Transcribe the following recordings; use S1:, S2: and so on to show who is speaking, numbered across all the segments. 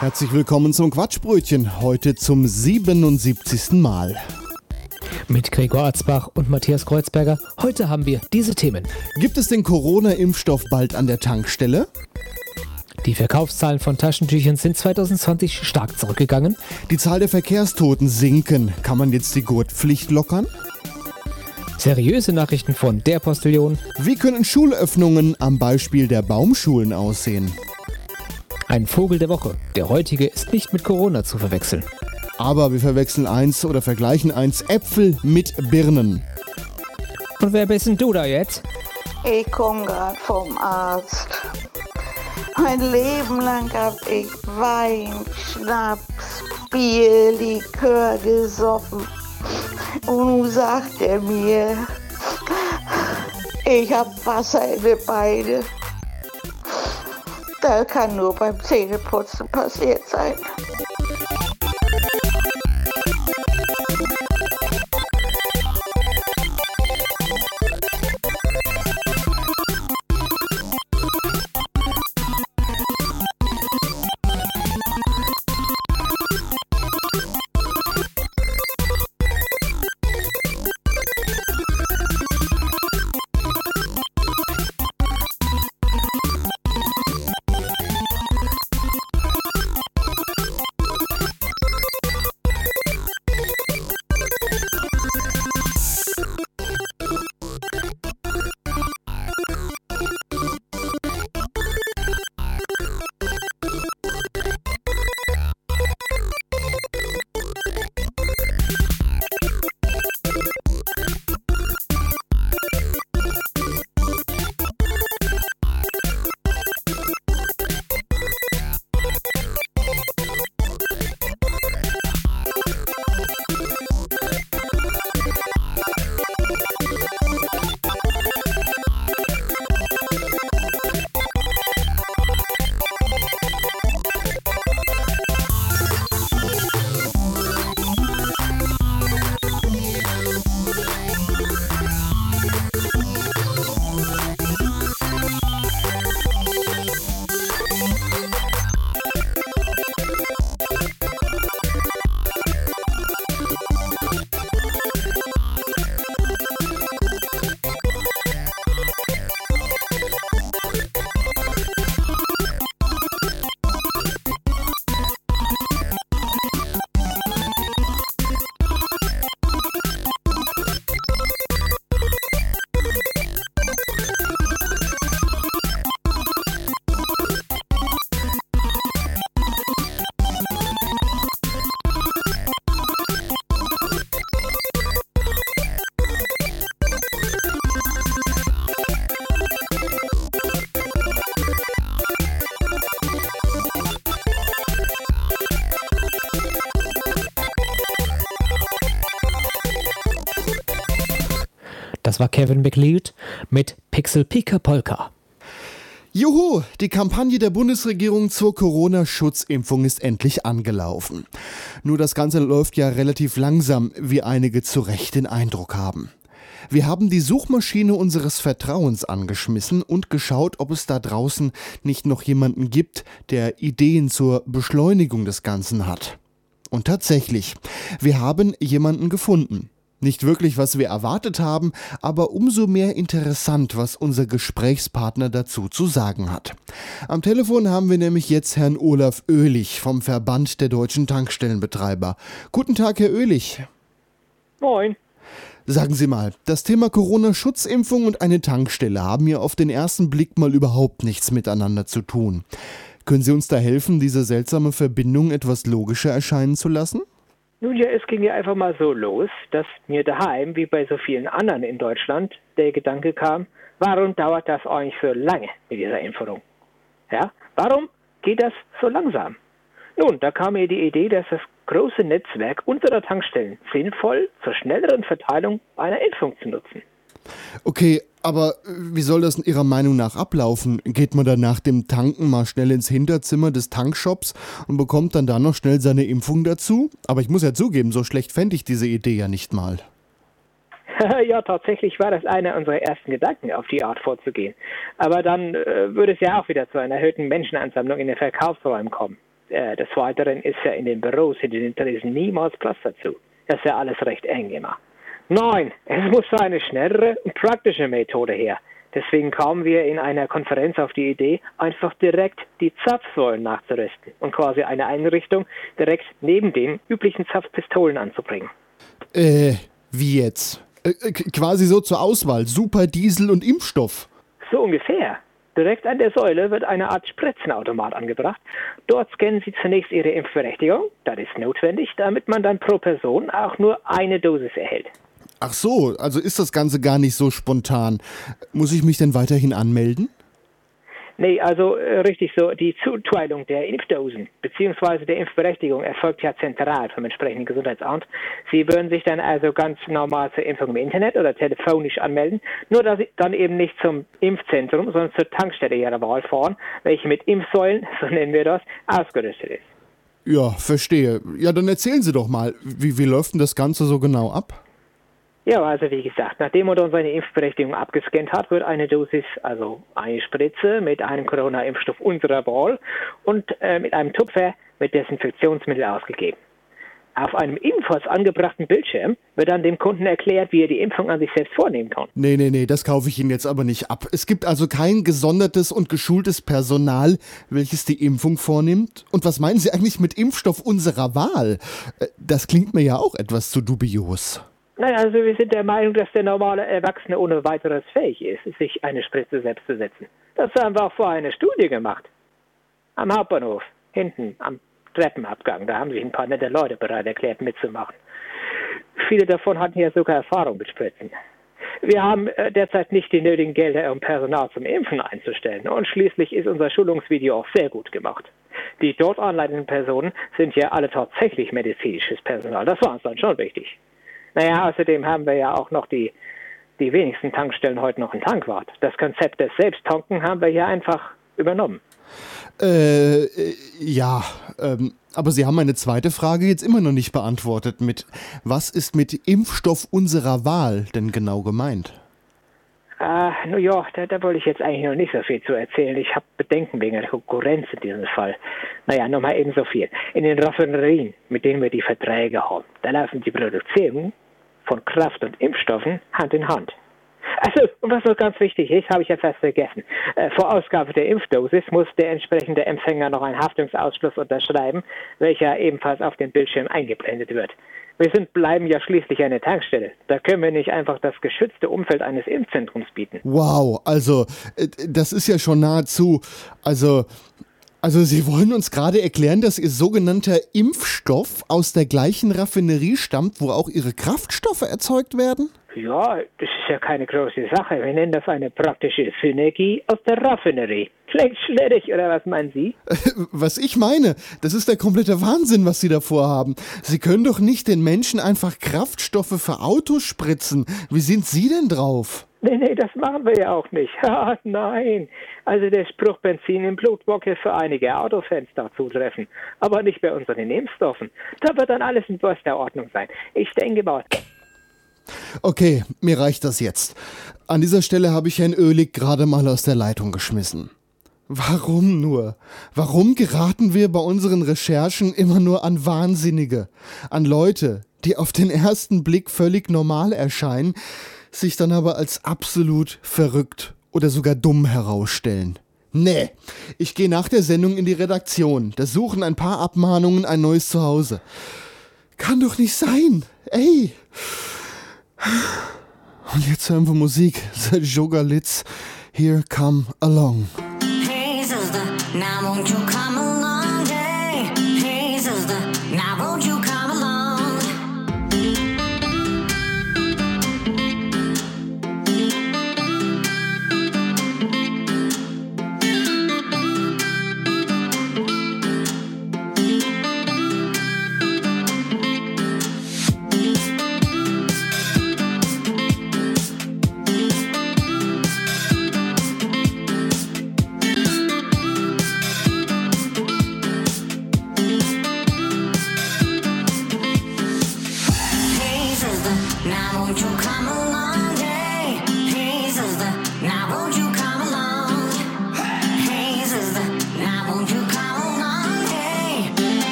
S1: Herzlich willkommen zum Quatschbrötchen. Heute zum 77. Mal.
S2: Mit Gregor Arzbach und Matthias Kreuzberger. Heute haben wir diese Themen.
S1: Gibt es den Corona-Impfstoff bald an der Tankstelle?
S2: Die Verkaufszahlen von Taschentüchern sind 2020 stark zurückgegangen.
S1: Die Zahl der Verkehrstoten sinken. Kann man jetzt die Gurtpflicht lockern?
S2: Seriöse Nachrichten von der Postillion.
S1: Wie können Schulöffnungen am Beispiel der Baumschulen aussehen?
S2: Ein Vogel der Woche. Der heutige ist nicht mit Corona zu verwechseln.
S1: Aber wir verwechseln eins oder vergleichen eins Äpfel mit Birnen.
S2: Und wer bist denn du da jetzt?
S3: Ich komme gerade vom Arzt. Mein Leben lang hab ich Wein, Schnaps, Bier, Likör gesoffen. Und nun sagt er mir, ich hab Wasser in den Beine. Das kann nur beim Zähneputzen passiert sein.
S2: Das war Kevin McLeod mit Pixel Pika Polka.
S1: Juhu, die Kampagne der Bundesregierung zur Corona-Schutzimpfung ist endlich angelaufen. Nur das Ganze läuft ja relativ langsam, wie einige zu Recht den Eindruck haben. Wir haben die Suchmaschine unseres Vertrauens angeschmissen und geschaut, ob es da draußen nicht noch jemanden gibt, der Ideen zur Beschleunigung des Ganzen hat. Und tatsächlich, wir haben jemanden gefunden. Nicht wirklich, was wir erwartet haben, aber umso mehr interessant, was unser Gesprächspartner dazu zu sagen hat. Am Telefon haben wir nämlich jetzt Herrn Olaf Oehlich vom Verband der deutschen Tankstellenbetreiber. Guten Tag, Herr Oehlich.
S4: Moin.
S1: Sagen Sie mal, das Thema Corona-Schutzimpfung und eine Tankstelle haben ja auf den ersten Blick mal überhaupt nichts miteinander zu tun. Können Sie uns da helfen, diese seltsame Verbindung etwas logischer erscheinen zu lassen?
S4: Nun ja, es ging ja einfach mal so los, dass mir daheim, wie bei so vielen anderen in Deutschland, der Gedanke kam, warum dauert das eigentlich so lange mit dieser Impfung? Ja, warum geht das so langsam? Nun, da kam mir die Idee, dass das große Netzwerk unserer Tankstellen sinnvoll zur schnelleren Verteilung einer Impfung zu nutzen.
S1: Okay, aber äh, wie soll das Ihrer Meinung nach ablaufen? Geht man dann nach dem Tanken mal schnell ins Hinterzimmer des Tankshops und bekommt dann da noch schnell seine Impfung dazu? Aber ich muss ja zugeben, so schlecht fände ich diese Idee ja nicht mal.
S4: ja, tatsächlich war das einer unserer ersten Gedanken, auf die Art vorzugehen. Aber dann äh, würde es ja auch wieder zu einer erhöhten Menschenansammlung in den Verkaufsräumen kommen. Äh, des Weiteren ist ja in den Büros in den Interessen niemals Platz dazu. Das ist ja alles recht eng immer. Nein, es muss eine schnellere und praktische Methode her. Deswegen kamen wir in einer Konferenz auf die Idee, einfach direkt die Zapfsäulen nachzurüsten und quasi eine Einrichtung direkt neben den üblichen Zapfpistolen anzubringen.
S1: Äh, wie jetzt? Äh, äh, quasi so zur Auswahl, Superdiesel und Impfstoff.
S4: So ungefähr. Direkt an der Säule wird eine Art Spritzenautomat angebracht. Dort scannen Sie zunächst Ihre Impfberechtigung. Das ist notwendig, damit man dann pro Person auch nur eine Dosis erhält.
S1: Ach so, also ist das Ganze gar nicht so spontan. Muss ich mich denn weiterhin anmelden?
S4: Nee, also äh, richtig so, die Zuteilung der Impfdosen bzw. der Impfberechtigung erfolgt ja zentral vom entsprechenden Gesundheitsamt. Sie würden sich dann also ganz normal zur Impfung im Internet oder telefonisch anmelden, nur dass Sie dann eben nicht zum Impfzentrum, sondern zur Tankstelle Ihrer Wahl fahren, welche mit Impfsäulen, so nennen wir das, ausgerüstet ist.
S1: Ja, verstehe. Ja, dann erzählen Sie doch mal, wie, wie läuft denn das Ganze so genau ab?
S4: Ja, also wie gesagt, nachdem man seine Impfberechtigung abgescannt hat, wird eine Dosis, also eine Spritze mit einem Corona-Impfstoff unserer Wahl und äh, mit einem Tupfer mit Desinfektionsmittel ausgegeben. Auf einem ebenfalls angebrachten Bildschirm wird dann dem Kunden erklärt, wie er die Impfung an sich selbst vornehmen kann.
S1: Nee, nee, nee, das kaufe ich Ihnen jetzt aber nicht ab. Es gibt also kein gesondertes und geschultes Personal, welches die Impfung vornimmt. Und was meinen Sie eigentlich mit Impfstoff unserer Wahl? Äh, das klingt mir ja auch etwas zu dubios.
S4: Naja, also wir sind der Meinung, dass der normale Erwachsene ohne weiteres fähig ist, sich eine Spritze selbst zu setzen. Das haben wir auch vorher eine Studie gemacht. Am Hauptbahnhof, hinten am Treppenabgang, da haben sich ein paar nette Leute bereit erklärt, mitzumachen. Viele davon hatten ja sogar Erfahrung mit Spritzen. Wir haben äh, derzeit nicht die nötigen Gelder, um Personal zum Impfen einzustellen. Und schließlich ist unser Schulungsvideo auch sehr gut gemacht. Die dort anleitenden Personen sind ja alle tatsächlich medizinisches Personal. Das war uns dann schon wichtig. Naja, außerdem haben wir ja auch noch die, die wenigsten Tankstellen heute noch einen Tankwart. Das Konzept des Selbsttanken haben wir hier einfach übernommen.
S1: Äh, äh, ja, ähm, aber Sie haben meine zweite Frage jetzt immer noch nicht beantwortet mit, was ist mit Impfstoff unserer Wahl denn genau gemeint?
S4: Ah, New York, da, da wollte ich jetzt eigentlich noch nicht so viel zu erzählen. Ich habe Bedenken wegen der Konkurrenz in diesem Fall. Naja, nochmal eben so viel. In den Raffinerien, mit denen wir die Verträge haben, da laufen die Produktion von Kraft und Impfstoffen Hand in Hand. Also, und was noch ganz wichtig ist, habe ich ja fast vergessen. Äh, vor Ausgabe der Impfdosis muss der entsprechende Empfänger noch einen Haftungsausschluss unterschreiben, welcher ebenfalls auf dem Bildschirm eingeblendet wird. Wir sind, bleiben ja schließlich eine Tankstelle. Da können wir nicht einfach das geschützte Umfeld eines Impfzentrums bieten.
S1: Wow, also, äh, das ist ja schon nahezu, also, also Sie wollen uns gerade erklären, dass Ihr sogenannter Impfstoff aus der gleichen Raffinerie stammt, wo auch Ihre Kraftstoffe erzeugt werden?
S4: Ja, das ist ja keine große Sache. Wir nennen das eine praktische Synergie aus der Raffinerie. Vielleicht schwierig, oder was meinen Sie?
S1: Was ich meine, das ist der komplette Wahnsinn, was Sie da vorhaben. Sie können doch nicht den Menschen einfach Kraftstoffe für Autos spritzen. Wie sind Sie denn drauf?
S4: Nee, nee, das machen wir ja auch nicht. Ah, nein. Also der Spruch Benzin im Blut mag jetzt für einige Autofans da zutreffen, aber nicht bei unseren Nebenstoffen. Da wird dann alles in bester Ordnung sein. Ich denke mal.
S1: Okay, mir reicht das jetzt. An dieser Stelle habe ich Herrn Ölig gerade mal aus der Leitung geschmissen. Warum nur? Warum geraten wir bei unseren Recherchen immer nur an Wahnsinnige? An Leute, die auf den ersten Blick völlig normal erscheinen, sich dann aber als absolut verrückt oder sogar dumm herausstellen. Nee, ich gehe nach der Sendung in die Redaktion. Da suchen ein paar Abmahnungen ein neues Zuhause. Kann doch nicht sein. Ey. Und jetzt hören wir Musik. The Joga Litz. Here come along. Hey,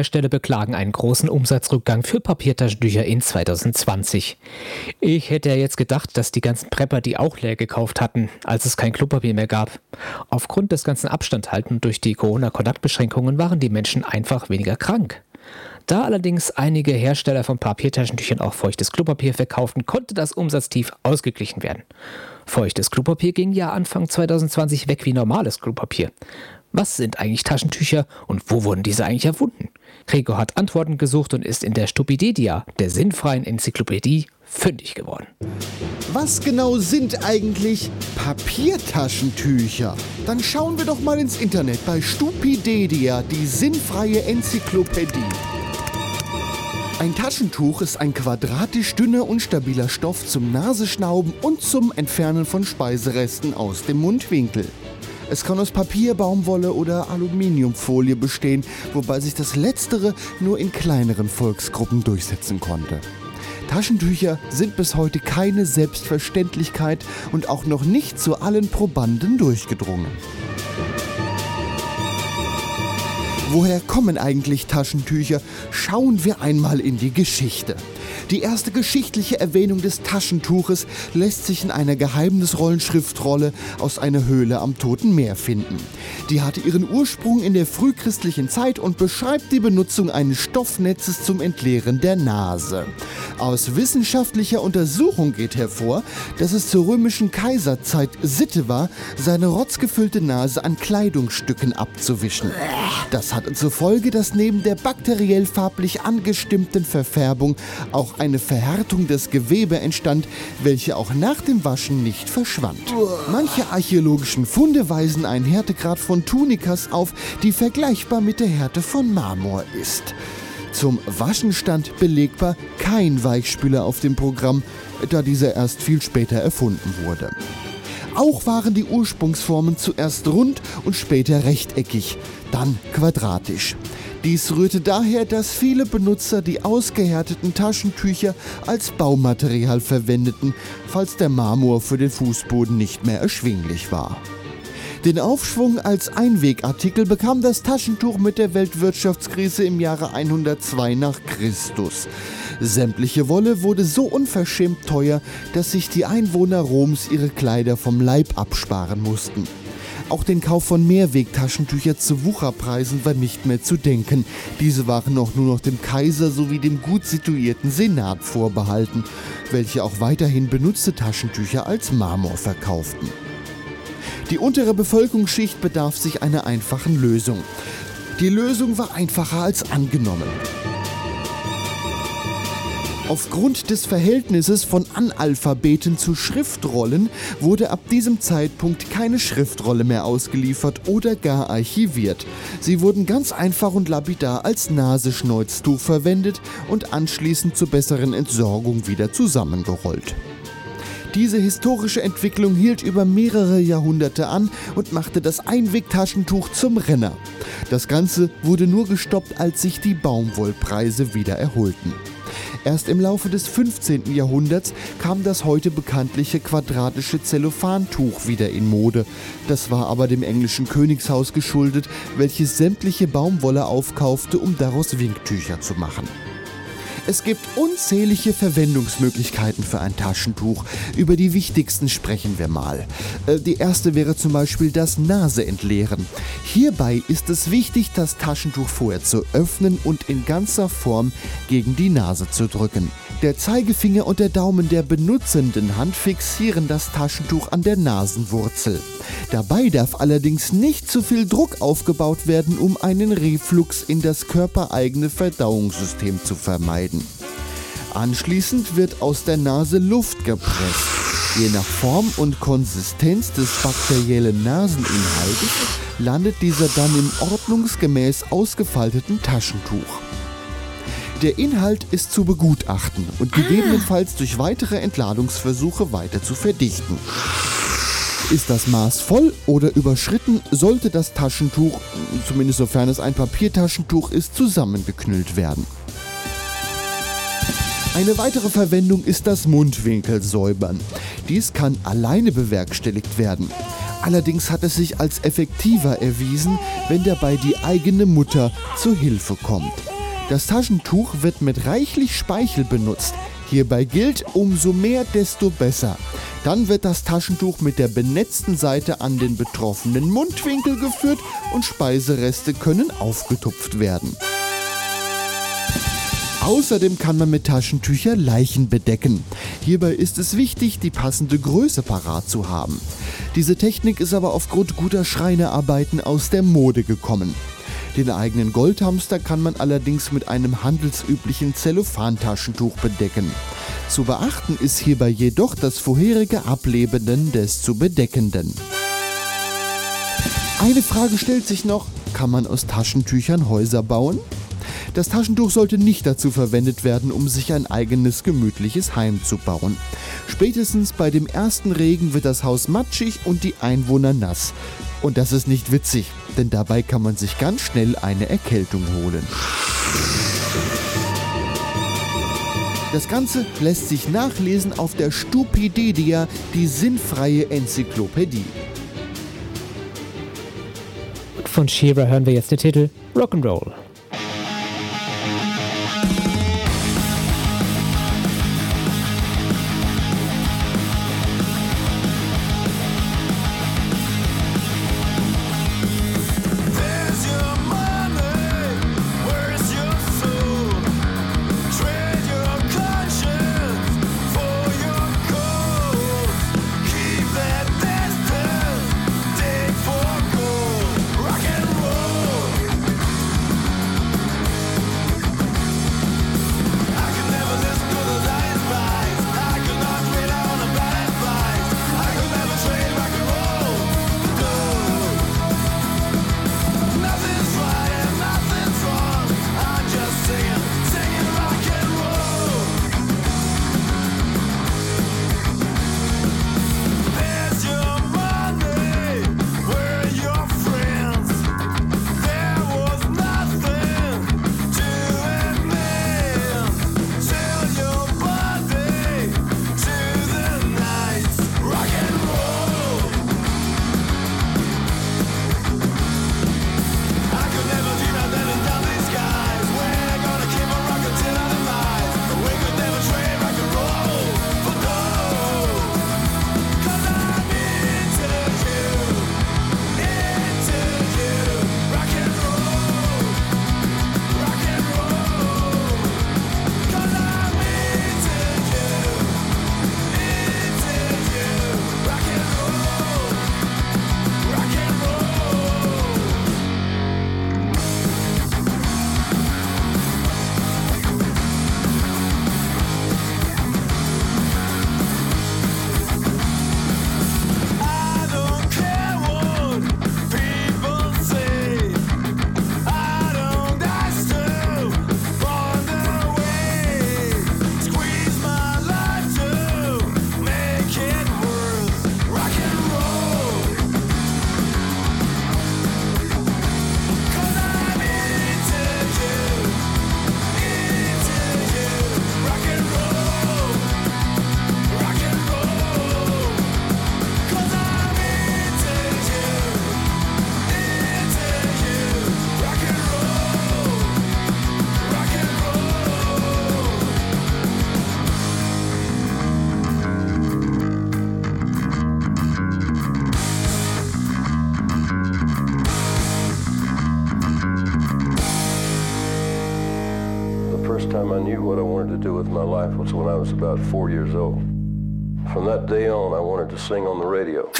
S2: Taschentuchhersteller beklagen einen großen Umsatzrückgang für Papiertaschentücher in 2020. Ich hätte ja jetzt gedacht, dass die ganzen Prepper die auch leer gekauft hatten, als es kein Klopapier mehr gab. Aufgrund des ganzen Abstandhalten durch die Corona-Kontaktbeschränkungen waren die Menschen einfach weniger krank. Da allerdings einige Hersteller von Papiertaschentüchern auch feuchtes Klopapier verkauften, konnte das Umsatztief ausgeglichen werden. Feuchtes Klopapier ging ja Anfang 2020 weg wie normales Klopapier. Was sind eigentlich Taschentücher und wo wurden diese eigentlich erfunden? Gregor hat Antworten gesucht und ist in der Stupidedia, der sinnfreien Enzyklopädie, fündig geworden.
S1: Was genau sind eigentlich Papiertaschentücher? Dann schauen wir doch mal ins Internet bei Stupidedia, die sinnfreie Enzyklopädie. Ein Taschentuch ist ein quadratisch dünner und stabiler Stoff zum Nasenschnauben und zum Entfernen von Speiseresten aus dem Mundwinkel. Es kann aus Papier, Baumwolle oder Aluminiumfolie bestehen, wobei sich das letztere nur in kleineren Volksgruppen durchsetzen konnte. Taschentücher sind bis heute keine Selbstverständlichkeit und auch noch nicht zu allen Probanden durchgedrungen. Woher kommen eigentlich Taschentücher? Schauen wir einmal in die Geschichte. Die erste geschichtliche Erwähnung des Taschentuches lässt sich in einer geheimnisvollen Schriftrolle aus einer Höhle am Toten Meer finden. Die hatte ihren Ursprung in der frühchristlichen Zeit und beschreibt die Benutzung eines Stoffnetzes zum Entleeren der Nase. Aus wissenschaftlicher Untersuchung geht hervor, dass es zur römischen Kaiserzeit Sitte war, seine rotzgefüllte Nase an Kleidungsstücken abzuwischen. Das hatte zur Folge, dass neben der bakteriell farblich angestimmten Verfärbung auch eine Verhärtung des Gewebe entstand, welche auch nach dem Waschen nicht verschwand. Manche archäologischen Funde weisen einen Härtegrad von Tunikas auf, die vergleichbar mit der Härte von Marmor ist. Zum Waschen stand belegbar kein Weichspüler auf dem Programm, da dieser erst viel später erfunden wurde. Auch waren die Ursprungsformen zuerst rund und später rechteckig, dann quadratisch. Dies rührte daher, dass viele Benutzer die ausgehärteten Taschentücher als Baumaterial verwendeten, falls der Marmor für den Fußboden nicht mehr erschwinglich war. Den Aufschwung als Einwegartikel bekam das Taschentuch mit der Weltwirtschaftskrise im Jahre 102 nach Christus. Sämtliche Wolle wurde so unverschämt teuer, dass sich die Einwohner Roms ihre Kleider vom Leib absparen mussten. Auch den Kauf von Mehrwegtaschentücher zu Wucherpreisen war nicht mehr zu denken. Diese waren auch nur noch dem Kaiser sowie dem gut situierten Senat vorbehalten, welche auch weiterhin benutzte Taschentücher als Marmor verkauften. Die untere Bevölkerungsschicht bedarf sich einer einfachen Lösung. Die Lösung war einfacher als angenommen. Aufgrund des Verhältnisses von Analphabeten zu Schriftrollen wurde ab diesem Zeitpunkt keine Schriftrolle mehr ausgeliefert oder gar archiviert. Sie wurden ganz einfach und lapidar als Nasenschneuztuch verwendet und anschließend zur besseren Entsorgung wieder zusammengerollt. Diese historische Entwicklung hielt über mehrere Jahrhunderte an und machte das Einwegtaschentuch zum Renner. Das Ganze wurde nur gestoppt, als sich die Baumwollpreise wieder erholten. Erst im Laufe des 15. Jahrhunderts kam das heute bekanntliche quadratische Zellophantuch wieder in Mode. Das war aber dem englischen Königshaus geschuldet, welches sämtliche Baumwolle aufkaufte, um daraus Winktücher zu machen. Es gibt unzählige Verwendungsmöglichkeiten für ein Taschentuch. Über die wichtigsten sprechen wir mal. Äh, die erste wäre zum Beispiel das Naseentleeren. Hierbei ist es wichtig, das Taschentuch vorher zu öffnen und in ganzer Form gegen die Nase zu drücken. Der Zeigefinger und der Daumen der benutzenden Hand fixieren das Taschentuch an der Nasenwurzel. Dabei darf allerdings nicht zu viel Druck aufgebaut werden, um einen Reflux in das körpereigene Verdauungssystem zu vermeiden. Anschließend wird aus der Nase Luft gepresst. Je nach Form und Konsistenz des bakteriellen Naseninhaltes landet dieser dann im ordnungsgemäß ausgefalteten Taschentuch. Der Inhalt ist zu begutachten und gegebenenfalls durch weitere Entladungsversuche weiter zu verdichten. Ist das Maß voll oder überschritten, sollte das Taschentuch, zumindest sofern es ein Papiertaschentuch ist, zusammengeknüllt werden. Eine weitere Verwendung ist das Mundwinkelsäubern. Dies kann alleine bewerkstelligt werden. Allerdings hat es sich als effektiver erwiesen, wenn dabei die eigene Mutter zur Hilfe kommt. Das Taschentuch wird mit reichlich Speichel benutzt. Hierbei gilt, umso mehr, desto besser. Dann wird das Taschentuch mit der benetzten Seite an den betroffenen Mundwinkel geführt und Speisereste können aufgetupft werden. Außerdem kann man mit Taschentücher Leichen bedecken. Hierbei ist es wichtig, die passende Größe parat zu haben. Diese Technik ist aber aufgrund guter Schreinerarbeiten aus der Mode gekommen. Den eigenen Goldhamster kann man allerdings mit einem handelsüblichen Zellophantaschentuch bedecken. Zu beachten ist hierbei jedoch das vorherige Ablebenden des zu bedeckenden. Eine Frage stellt sich noch, kann man aus Taschentüchern Häuser bauen? Das Taschentuch sollte nicht dazu verwendet werden, um sich ein eigenes gemütliches Heim zu bauen. Spätestens bei dem ersten Regen wird das Haus matschig und die Einwohner nass. Und das ist nicht witzig, denn dabei kann man sich ganz schnell eine Erkältung holen. Das Ganze lässt sich nachlesen auf der Stupidedia, die sinnfreie Enzyklopädie.
S5: Von Shearer hören wir jetzt den Titel Rock'n'Roll.
S6: About four years old. From that day on, I wanted to sing on the radio.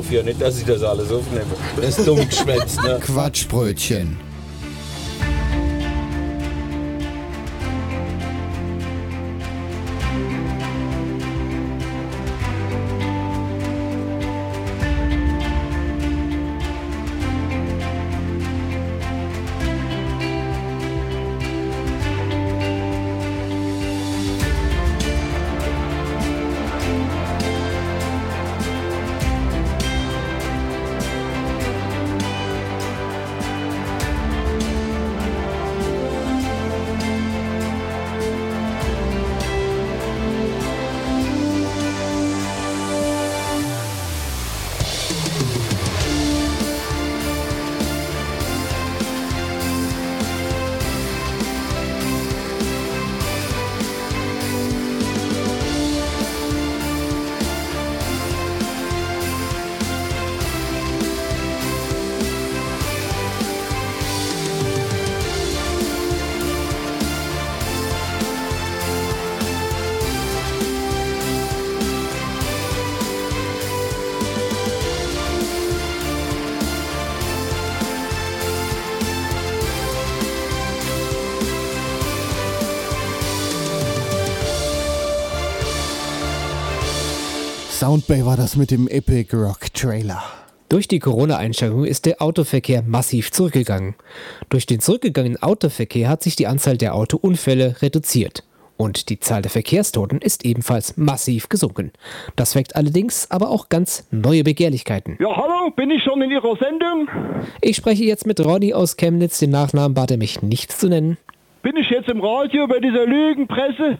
S7: Hoffe ja nicht, dass ich das alles aufnehme. Das ist dumm geschwätzt, ne?
S1: Quatschbrötchen. Soundbay war das mit dem Epic Rock Trailer.
S2: Durch die Corona-Einschränkung ist der Autoverkehr massiv zurückgegangen. Durch den zurückgegangenen Autoverkehr hat sich die Anzahl der Autounfälle reduziert. Und die Zahl der Verkehrstoten ist ebenfalls massiv gesunken. Das weckt allerdings aber auch ganz neue Begehrlichkeiten.
S8: Ja, hallo, bin ich schon in Ihrer Sendung?
S2: Ich spreche jetzt mit Ronny aus Chemnitz, den Nachnamen bat er mich nicht zu nennen.
S8: Bin ich jetzt im Radio bei dieser Lügenpresse?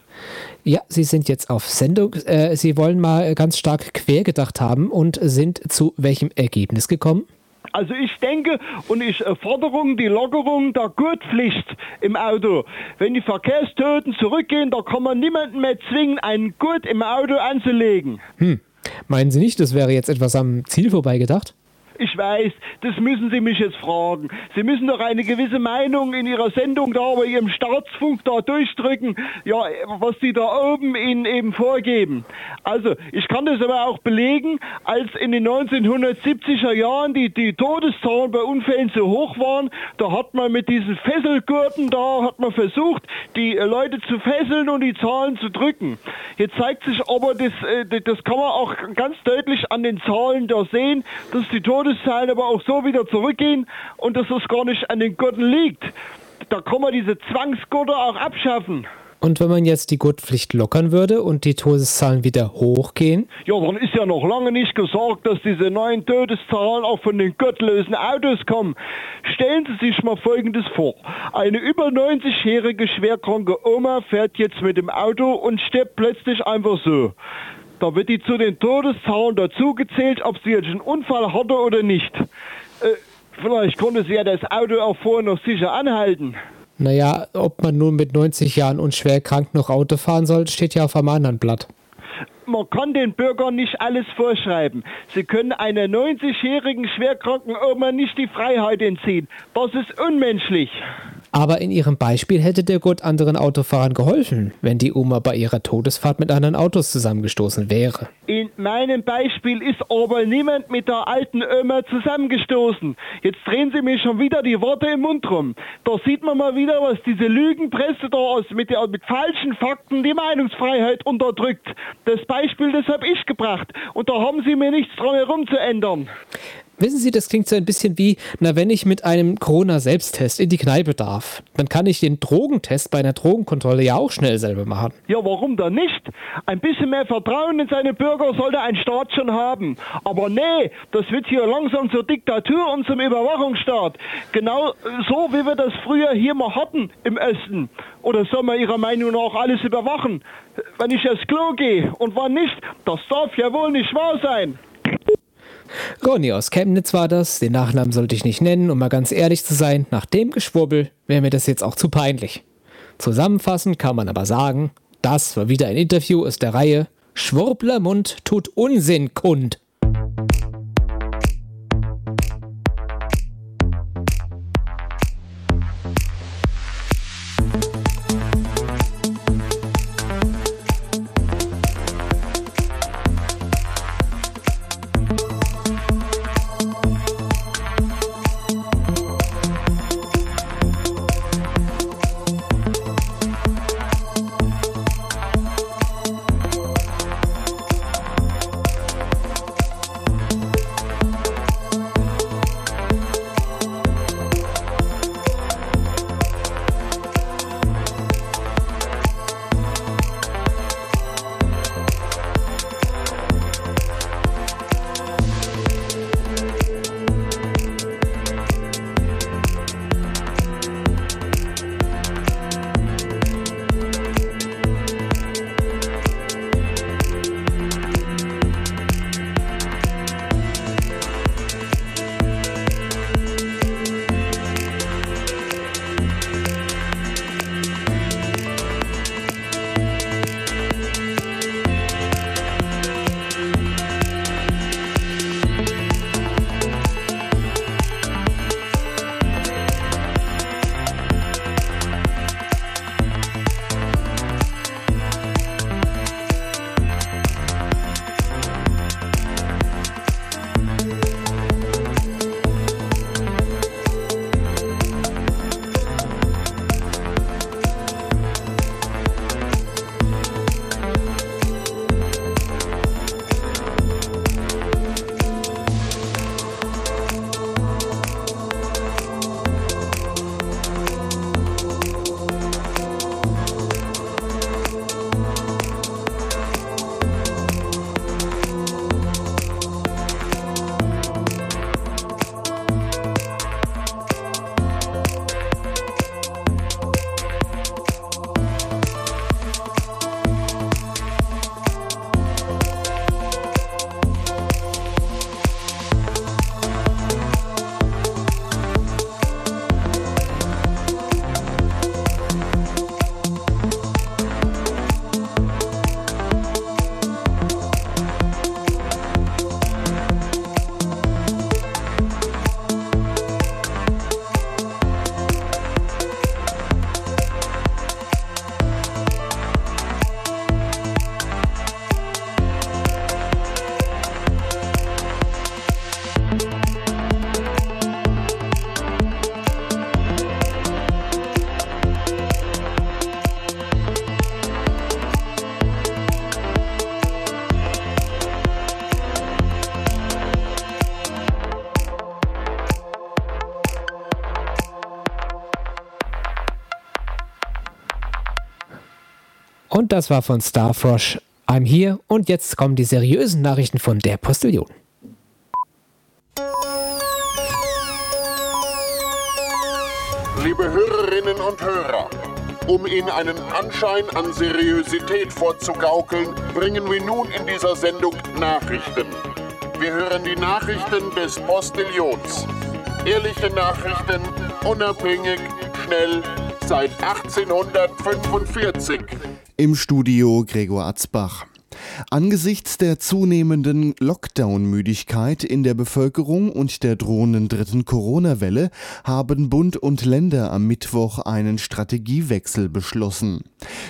S2: Ja, Sie sind jetzt auf Sendung. Äh, Sie wollen mal ganz stark quergedacht haben und sind zu welchem Ergebnis gekommen?
S8: Also ich denke und ich äh, Forderung die Lockerung der Gurtpflicht im Auto. Wenn die Verkehrstoten zurückgehen, da kann man niemanden mehr zwingen, einen Gurt im Auto anzulegen.
S2: Hm. Meinen Sie nicht, das wäre jetzt etwas am Ziel vorbeigedacht?
S8: Ich weiß, das müssen Sie mich jetzt fragen. Sie müssen doch eine gewisse Meinung in Ihrer Sendung da bei Ihrem Staatsfunk da durchdrücken, ja, was Sie da oben Ihnen eben vorgeben. Also, ich kann das aber auch belegen, als in den 1970er Jahren die, die Todeszahlen bei Unfällen so hoch waren, da hat man mit diesen Fesselgurten da, hat man versucht, die Leute zu fesseln und die Zahlen zu drücken. Jetzt zeigt sich aber, das, äh, das kann man auch ganz deutlich an den Zahlen da sehen, dass die Todeszahlen aber auch so wieder zurückgehen und dass es gar nicht an den Gurten liegt. Da kann man diese Zwangsgurte auch abschaffen.
S2: Und wenn man jetzt die Gurtpflicht lockern würde und die Todeszahlen wieder hochgehen?
S8: Ja, dann ist ja noch lange nicht gesagt, dass diese neuen Todeszahlen auch von den gürtellosen Autos kommen. Stellen Sie sich mal Folgendes vor. Eine über 90-jährige schwerkranke Oma fährt jetzt mit dem Auto und stirbt plötzlich einfach so. Da wird die zu den Todeszahlen dazugezählt, ob sie jetzt einen Unfall hatte oder nicht. Äh, vielleicht konnte sie ja das Auto auch vorher noch sicher anhalten.
S2: Naja, ob man nun mit 90 Jahren und schwer krank noch Auto fahren soll, steht ja auf einem anderen Blatt.
S8: Man kann den Bürgern nicht alles vorschreiben. Sie können einer 90-jährigen schwerkranken Oma nicht die Freiheit entziehen. Das ist unmenschlich.
S2: Aber in Ihrem Beispiel hätte der Gurt anderen Autofahrern geholfen, wenn die Oma bei ihrer Todesfahrt mit anderen Autos zusammengestoßen wäre.
S8: In meinem Beispiel ist aber niemand mit der alten Oma zusammengestoßen. Jetzt drehen Sie mir schon wieder die Worte im Mund rum. Da sieht man mal wieder, was diese Lügenpresse da aus mit, der, mit falschen Fakten die Meinungsfreiheit unterdrückt. Das Beispiel, das habe ich gebracht. Und da haben Sie mir nichts dran herum zu ändern.
S2: Wissen Sie, das klingt so ein bisschen wie, na, wenn ich mit einem Corona-Selbsttest in die Kneipe darf, dann kann ich den Drogentest bei einer Drogenkontrolle ja auch schnell selber machen.
S8: Ja, warum dann nicht? Ein bisschen mehr Vertrauen in seine Bürger sollte ein Staat schon haben. Aber nee, das wird hier langsam zur Diktatur und zum Überwachungsstaat. Genau so, wie wir das früher hier mal hatten im Osten. Oder soll man Ihrer Meinung nach alles überwachen? Wenn ich aufs Klo gehe und wann nicht, das darf ja wohl nicht wahr sein.
S2: Ronny aus Chemnitz war das, den Nachnamen sollte ich nicht nennen, um mal ganz ehrlich zu sein, nach dem Geschwurbel wäre mir das jetzt auch zu peinlich. Zusammenfassend kann man aber sagen, das war wieder ein Interview aus der Reihe Schwurblermund tut Unsinn kund. Das war von Starfrosh. I'm here und jetzt kommen die seriösen Nachrichten von der Postillion.
S9: Liebe Hörerinnen und Hörer, um Ihnen einen Anschein an Seriosität vorzugaukeln, bringen wir nun in dieser Sendung Nachrichten. Wir hören die Nachrichten des Postillions. Ehrliche Nachrichten, unabhängig, schnell, seit 1845.
S1: Im Studio Gregor Atzbach. Angesichts der zunehmenden Lockdown-Müdigkeit in der Bevölkerung und der drohenden dritten Corona-Welle haben Bund und Länder am Mittwoch einen Strategiewechsel beschlossen.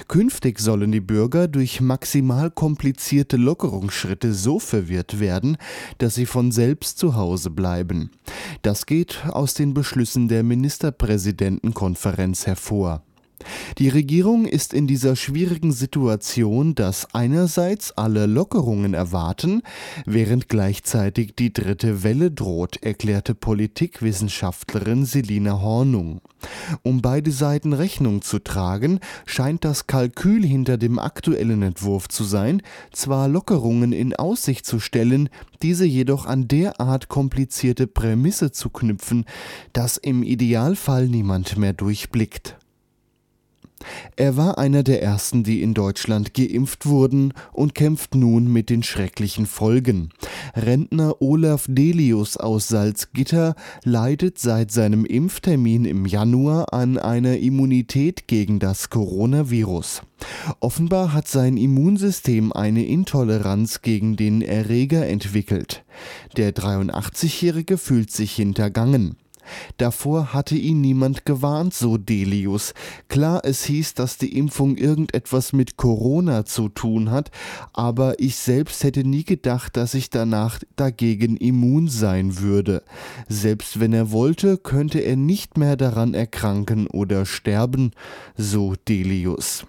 S1: Künftig sollen die Bürger durch maximal komplizierte Lockerungsschritte so verwirrt werden, dass sie von selbst zu Hause bleiben. Das geht aus den Beschlüssen der Ministerpräsidentenkonferenz hervor. Die Regierung ist in dieser schwierigen Situation, dass einerseits alle Lockerungen erwarten, während gleichzeitig die dritte Welle droht, erklärte Politikwissenschaftlerin Selina Hornung. Um beide Seiten Rechnung zu tragen, scheint das Kalkül hinter dem aktuellen Entwurf zu sein, zwar Lockerungen in Aussicht zu stellen, diese jedoch an derart komplizierte Prämisse zu knüpfen, dass im Idealfall niemand mehr durchblickt. Er war einer der ersten, die in Deutschland geimpft wurden und kämpft nun mit den schrecklichen Folgen. Rentner Olaf Delius aus Salzgitter leidet seit seinem Impftermin im Januar an einer Immunität gegen das Coronavirus. Offenbar hat sein Immunsystem eine Intoleranz gegen den Erreger entwickelt. Der 83-Jährige fühlt sich hintergangen. Davor hatte ihn niemand gewarnt, so Delius. Klar, es hieß, dass die Impfung irgendetwas mit Corona zu tun hat, aber ich selbst hätte nie gedacht, dass ich danach dagegen immun sein würde. Selbst wenn er wollte, könnte er nicht mehr daran erkranken oder sterben, so Delius.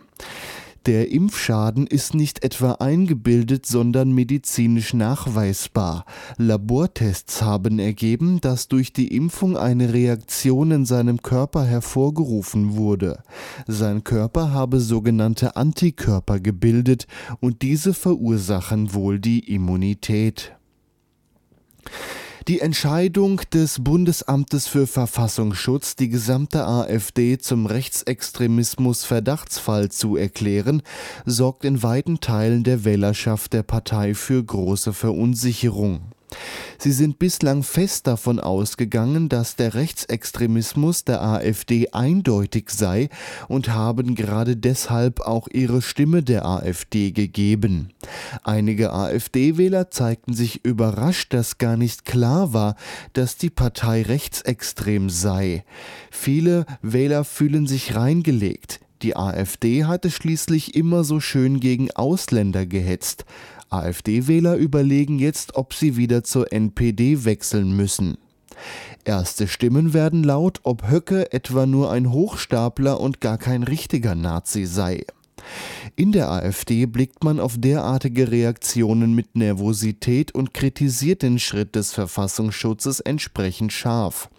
S1: Der Impfschaden ist nicht etwa eingebildet, sondern medizinisch nachweisbar. Labortests haben ergeben, dass durch die Impfung eine Reaktion in seinem Körper hervorgerufen wurde. Sein Körper habe sogenannte Antikörper gebildet und diese verursachen wohl die Immunität. Die Entscheidung des Bundesamtes für Verfassungsschutz, die gesamte AfD zum Rechtsextremismus Verdachtsfall zu erklären, sorgt in weiten Teilen der Wählerschaft der Partei für große Verunsicherung. Sie sind bislang fest davon ausgegangen, dass der Rechtsextremismus der AfD eindeutig sei und haben gerade deshalb auch ihre Stimme der AfD gegeben. Einige AfD-Wähler zeigten sich überrascht, dass gar nicht klar war, dass die Partei rechtsextrem sei. Viele Wähler fühlen sich reingelegt. Die AfD hatte schließlich immer so schön gegen Ausländer gehetzt. AfD-Wähler überlegen jetzt, ob sie wieder zur NPD wechseln müssen. Erste Stimmen werden laut, ob Höcke etwa nur ein Hochstapler und gar kein richtiger Nazi sei. In der AfD blickt man auf derartige Reaktionen mit Nervosität und kritisiert den Schritt des Verfassungsschutzes entsprechend scharf.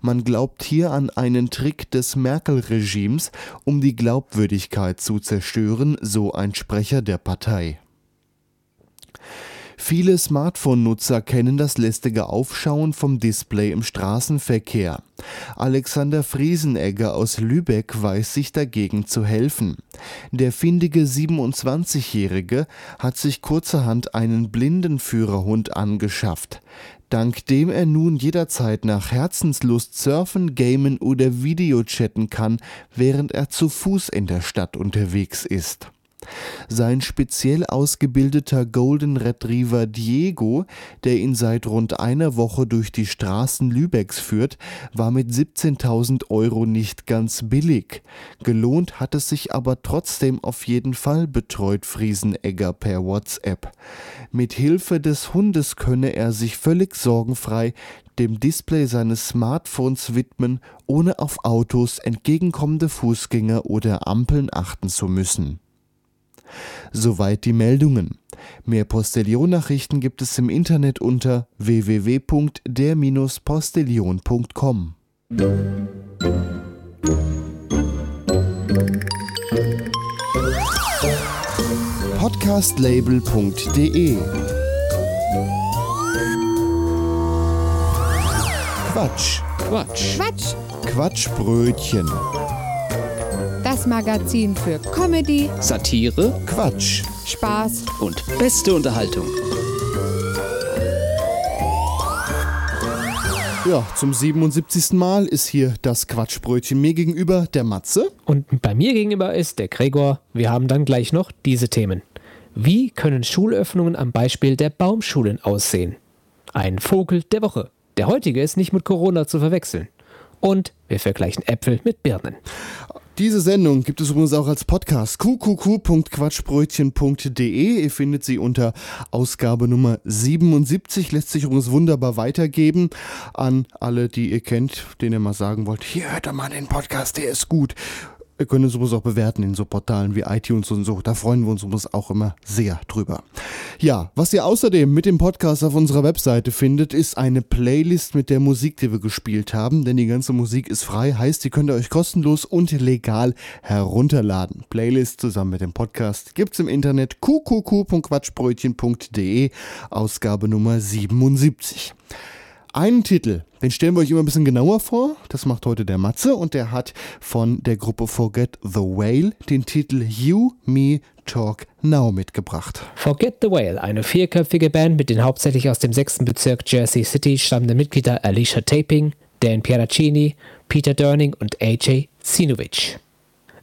S1: Man glaubt hier an einen Trick des Merkel-Regimes, um die Glaubwürdigkeit zu zerstören, so ein Sprecher der Partei. Viele Smartphone-Nutzer kennen das lästige Aufschauen vom Display im Straßenverkehr. Alexander Friesenegger aus Lübeck weiß sich dagegen zu helfen. Der findige 27-Jährige hat sich kurzerhand einen Blindenführerhund angeschafft. Dank dem er nun jederzeit nach Herzenslust surfen, gamen oder Videochatten kann, während er zu Fuß in der Stadt unterwegs ist. Sein speziell ausgebildeter Golden Retriever Diego, der ihn seit rund einer Woche durch die Straßen Lübecks führt, war mit 17.000 Euro nicht ganz billig. Gelohnt hat es sich aber trotzdem auf jeden Fall, betreut Friesenegger per WhatsApp. Mit Hilfe des Hundes könne er sich völlig sorgenfrei dem Display seines Smartphones widmen, ohne auf Autos, entgegenkommende Fußgänger oder Ampeln achten zu müssen. Soweit die Meldungen. Mehr Postillon-Nachrichten gibt es im Internet unter www.der-postillon.com. Podcastlabel.de Quatsch.
S10: Quatsch.
S11: Quatsch.
S1: Quatschbrötchen.
S11: Das Magazin für Comedy,
S10: Satire
S1: Quatsch.
S11: Spaß
S10: und beste Unterhaltung.
S1: Ja, zum 77. Mal ist hier das Quatschbrötchen. Mir gegenüber der Matze.
S2: Und bei mir gegenüber ist der Gregor. Wir haben dann gleich noch diese Themen. Wie können Schulöffnungen am Beispiel der Baumschulen aussehen? Ein Vogel der Woche. Der heutige ist nicht mit Corona zu verwechseln. Und wir vergleichen Äpfel mit Birnen.
S1: Diese Sendung gibt es übrigens auch als Podcast. qqq.quatschbrötchen.de. Ihr findet sie unter Ausgabe Nummer 77. Lässt sich übrigens wunderbar weitergeben an alle, die ihr kennt, denen ihr mal sagen wollt, hier hört doch mal den Podcast, der ist gut. Ihr könnt uns übrigens auch bewerten in so Portalen wie iTunes und so. Da freuen wir uns übrigens auch immer sehr drüber. Ja, was ihr außerdem mit dem Podcast auf unserer Webseite findet, ist eine Playlist mit der Musik, die wir gespielt haben. Denn die ganze Musik ist frei, heißt, die könnt ihr euch kostenlos und legal herunterladen. Playlist zusammen mit dem Podcast gibt's im Internet qqq.quatschbrötchen.de, Ausgabe Nummer 77. Einen Titel, den stellen wir euch immer ein bisschen genauer vor. Das macht heute der Matze und der hat von der Gruppe Forget the Whale den Titel You, Me, Talk Now mitgebracht.
S2: Forget the Whale, eine vierköpfige Band mit den hauptsächlich aus dem sechsten Bezirk Jersey City stammenden Mitglieder Alicia Taping, Dan Pieracini, Peter Durning und AJ Zinovich.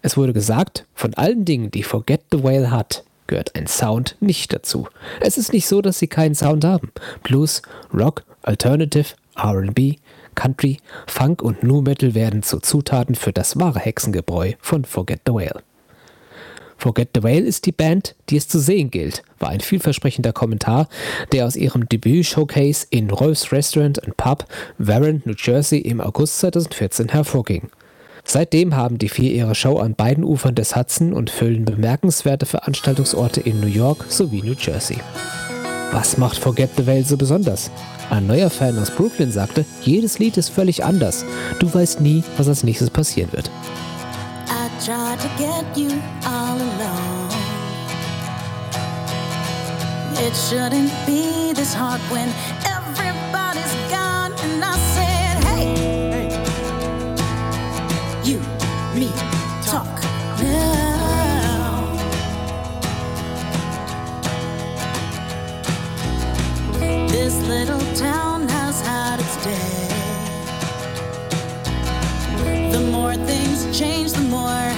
S2: Es wurde gesagt, von allen Dingen, die Forget the Whale hat, gehört ein Sound nicht dazu. Es ist nicht so, dass sie keinen Sound haben. Blues, Rock, Alternative, RB, Country, Funk und Nu Metal werden zu Zutaten für das wahre Hexengebräu von Forget the Whale. Forget the Whale ist die Band, die es zu sehen gilt, war ein vielversprechender Kommentar, der aus ihrem Debüt-Showcase in Rolfs Restaurant and Pub, Warren, New Jersey im August 2014 hervorging. Seitdem haben die vier ihre Show an beiden Ufern des Hudson und füllen bemerkenswerte Veranstaltungsorte in New York sowie New Jersey. Was macht Forget the Whale so besonders? Ein neuer Fan aus Brooklyn sagte, jedes Lied ist völlig anders. Du weißt nie, was als nächstes passieren wird.
S12: This little town has had its day. The more things change, the more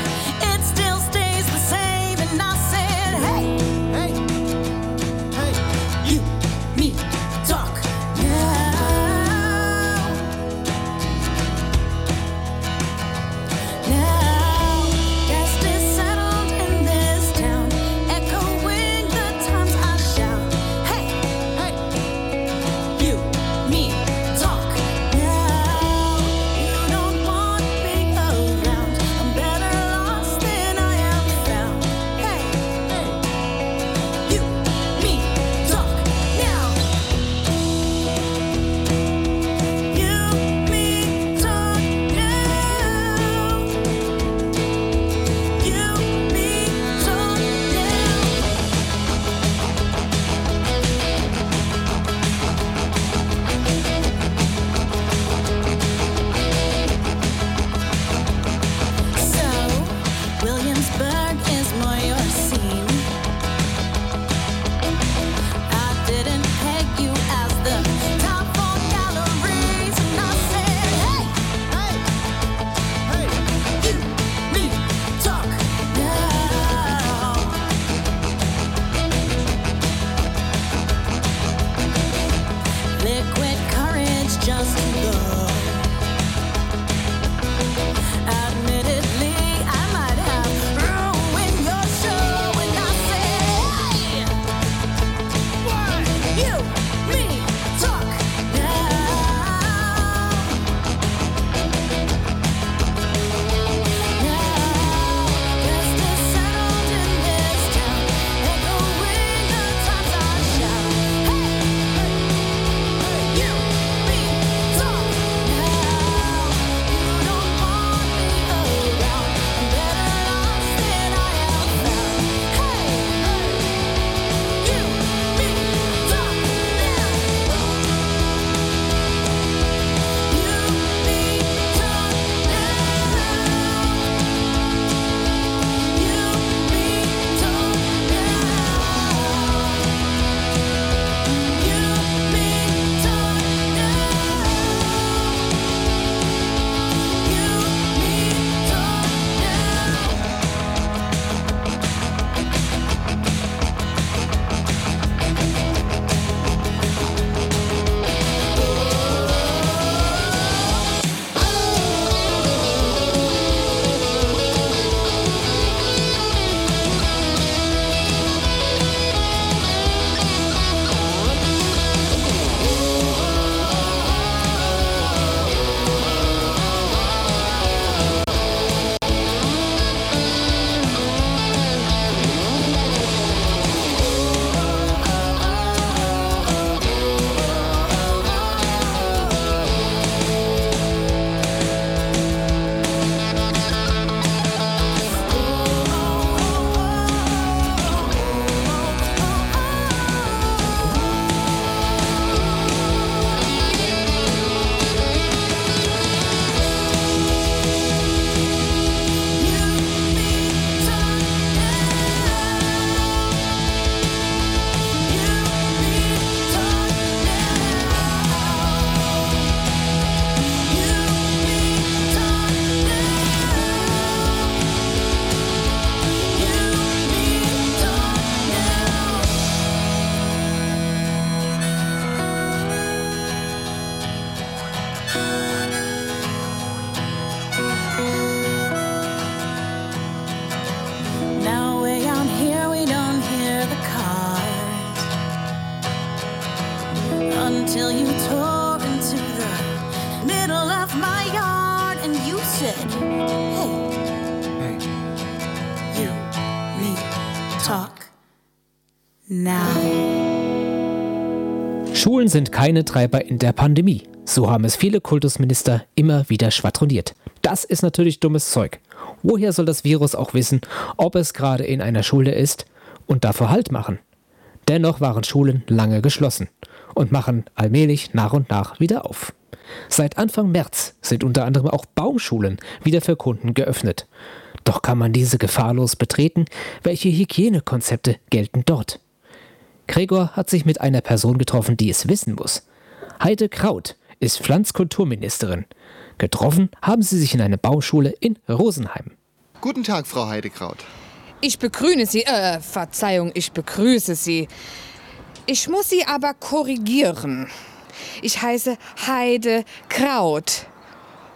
S2: Schulen sind keine Treiber in der Pandemie. So haben es viele Kultusminister immer wieder schwadroniert. Das ist natürlich dummes Zeug. Woher soll das Virus auch wissen, ob es gerade in einer Schule ist und davor Halt machen? Dennoch waren Schulen lange geschlossen und machen allmählich nach und nach wieder auf. Seit Anfang März sind unter anderem auch Baumschulen wieder für Kunden geöffnet. Doch kann man diese gefahrlos betreten? Welche Hygienekonzepte gelten dort? Gregor hat sich mit einer Person getroffen, die es wissen muss. Heide Kraut ist Pflanzkulturministerin. Getroffen haben sie sich in einer Baumschule in Rosenheim.
S1: Guten Tag, Frau Heidekraut.
S11: Ich begrüße Sie, äh, Verzeihung, ich begrüße Sie. Ich muss Sie aber korrigieren. Ich heiße Heide Kraut.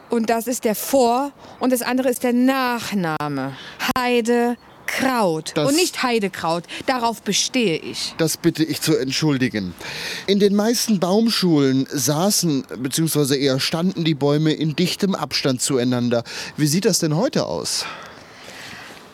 S11: Und das ist der Vor- und das andere ist der Nachname. Heide Kraut.
S1: Das-
S11: und nicht Heidekraut. Darauf bestehe ich.
S1: Das bitte ich zu entschuldigen. In den meisten Baumschulen saßen bzw. eher standen die Bäume in dichtem Abstand zueinander. Wie sieht das denn heute aus?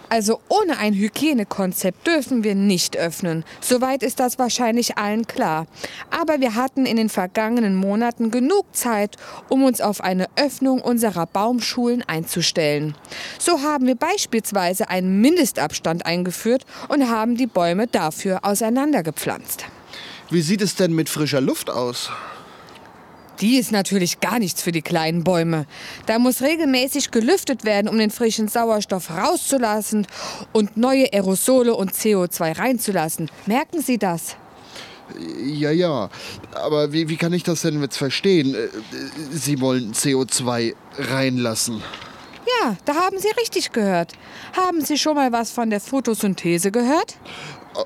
S11: Also ohne ein Hygienekonzept dürfen wir nicht öffnen. Soweit ist das wahrscheinlich allen klar. Aber wir hatten in den vergangenen Monaten genug Zeit, um uns auf eine Öffnung unserer Baumschulen einzustellen. So haben wir beispielsweise einen Mindestabstand eingeführt und haben die Bäume dafür auseinandergepflanzt.
S1: Wie sieht es denn mit frischer Luft aus?
S11: Die ist natürlich gar nichts für die kleinen Bäume. Da muss regelmäßig gelüftet werden, um den frischen Sauerstoff rauszulassen und neue Aerosole und CO2 reinzulassen. Merken Sie das?
S1: Ja, ja. Aber wie, wie kann ich das denn jetzt verstehen? Äh, Sie wollen CO2 reinlassen.
S11: Ja, da haben Sie richtig gehört. Haben Sie schon mal was von der Photosynthese gehört?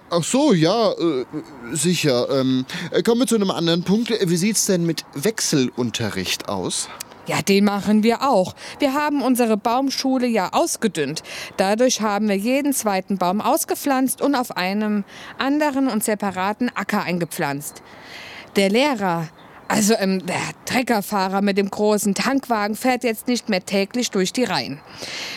S1: Ach so, ja, äh, sicher. Ähm, äh, kommen wir zu einem anderen Punkt. Wie sieht's denn mit Wechselunterricht aus?
S11: Ja, den machen wir auch. Wir haben unsere Baumschule ja ausgedünnt. Dadurch haben wir jeden zweiten Baum ausgepflanzt und auf einem anderen und separaten Acker eingepflanzt. Der Lehrer, also ähm, der Treckerfahrer mit dem großen Tankwagen, fährt jetzt nicht mehr täglich durch die Reihen.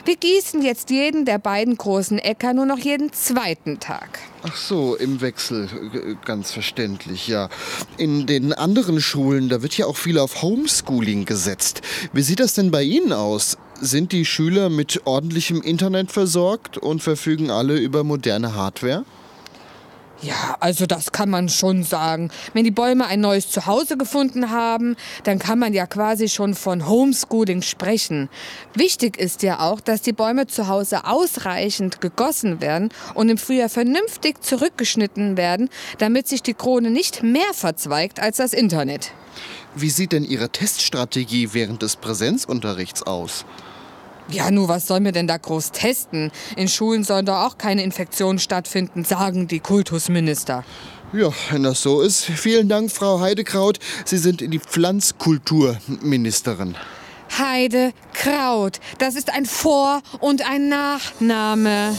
S11: Wir gießen jetzt jeden der beiden großen Äcker nur noch jeden zweiten Tag.
S1: Ach so, im Wechsel, G- ganz verständlich, ja. In den anderen Schulen, da wird ja auch viel auf Homeschooling gesetzt. Wie sieht das denn bei Ihnen aus? Sind die Schüler mit ordentlichem Internet versorgt und verfügen alle über moderne Hardware?
S11: Ja, also das kann man schon sagen. Wenn die Bäume ein neues Zuhause gefunden haben, dann kann man ja quasi schon von Homeschooling sprechen. Wichtig ist ja auch, dass die Bäume zu Hause ausreichend gegossen werden und im Frühjahr vernünftig zurückgeschnitten werden, damit sich die Krone nicht mehr verzweigt als das Internet.
S1: Wie sieht denn Ihre Teststrategie während des Präsenzunterrichts aus?
S11: Ja, nu, was sollen wir denn da groß testen? In Schulen sollen doch auch keine Infektionen stattfinden, sagen die Kultusminister.
S1: Ja, wenn das so ist. Vielen Dank, Frau Heidekraut. Sie sind die Pflanzkulturministerin.
S11: Heide Kraut. Das ist ein Vor- und ein Nachname.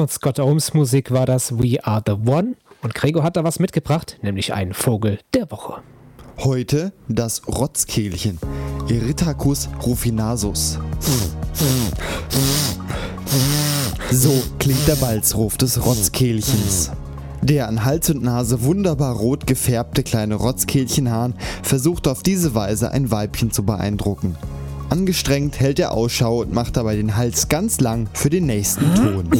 S2: Von Scott Ohms Musik war das We Are the One. Und Gregor hat da was mitgebracht, nämlich einen Vogel der Woche.
S1: Heute das Rotzkehlchen. Erythacus rufinasus. So klingt der Balzruf des Rotzkehlchens. Der an Hals und Nase wunderbar rot gefärbte kleine Rotzkehlchenhahn versucht auf diese Weise ein Weibchen zu beeindrucken. Angestrengt hält er Ausschau und macht dabei den Hals ganz lang für den nächsten Ton.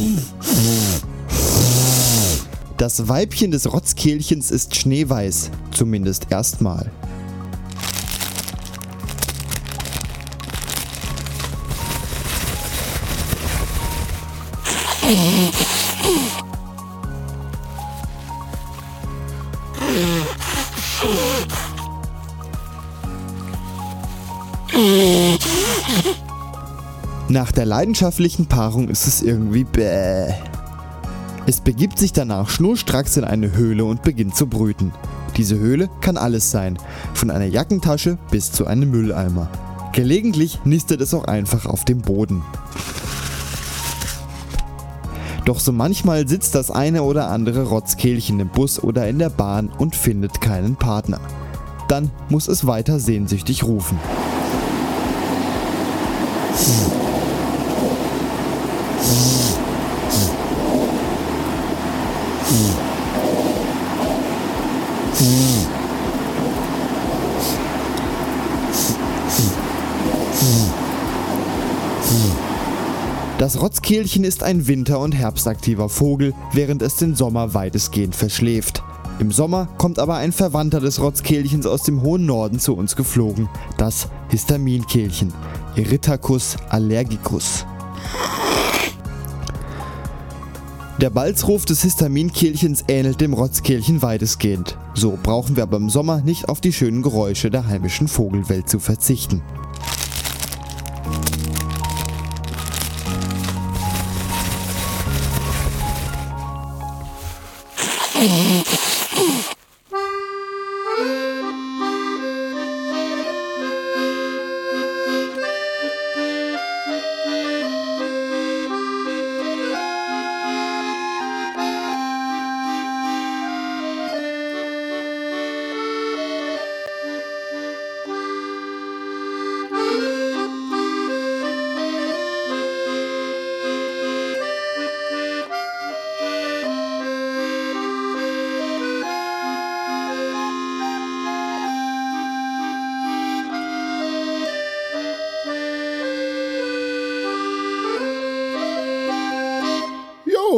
S1: Das Weibchen des Rotzkehlchens ist schneeweiß, zumindest erstmal. Nach der leidenschaftlichen Paarung ist es irgendwie bäh. Es begibt sich danach schnurstracks in eine Höhle und beginnt zu brüten. Diese Höhle kann alles sein, von einer Jackentasche bis zu einem Mülleimer. Gelegentlich nistet es auch einfach auf dem Boden. Doch so manchmal sitzt das eine oder andere Rotzkehlchen im Bus oder in der Bahn und findet keinen Partner. Dann muss es weiter sehnsüchtig rufen. Das Rotzkehlchen ist ein winter- und herbstaktiver Vogel, während es den Sommer weitestgehend verschläft. Im Sommer kommt aber ein Verwandter des Rotzkehlchens aus dem hohen Norden zu uns geflogen, das Histaminkehlchen, Erythacus allergicus. Der Balzruf des Histaminkehlchens ähnelt dem Rotzkehlchen weitestgehend. So brauchen wir aber im Sommer nicht auf die schönen Geräusche der heimischen Vogelwelt zu verzichten.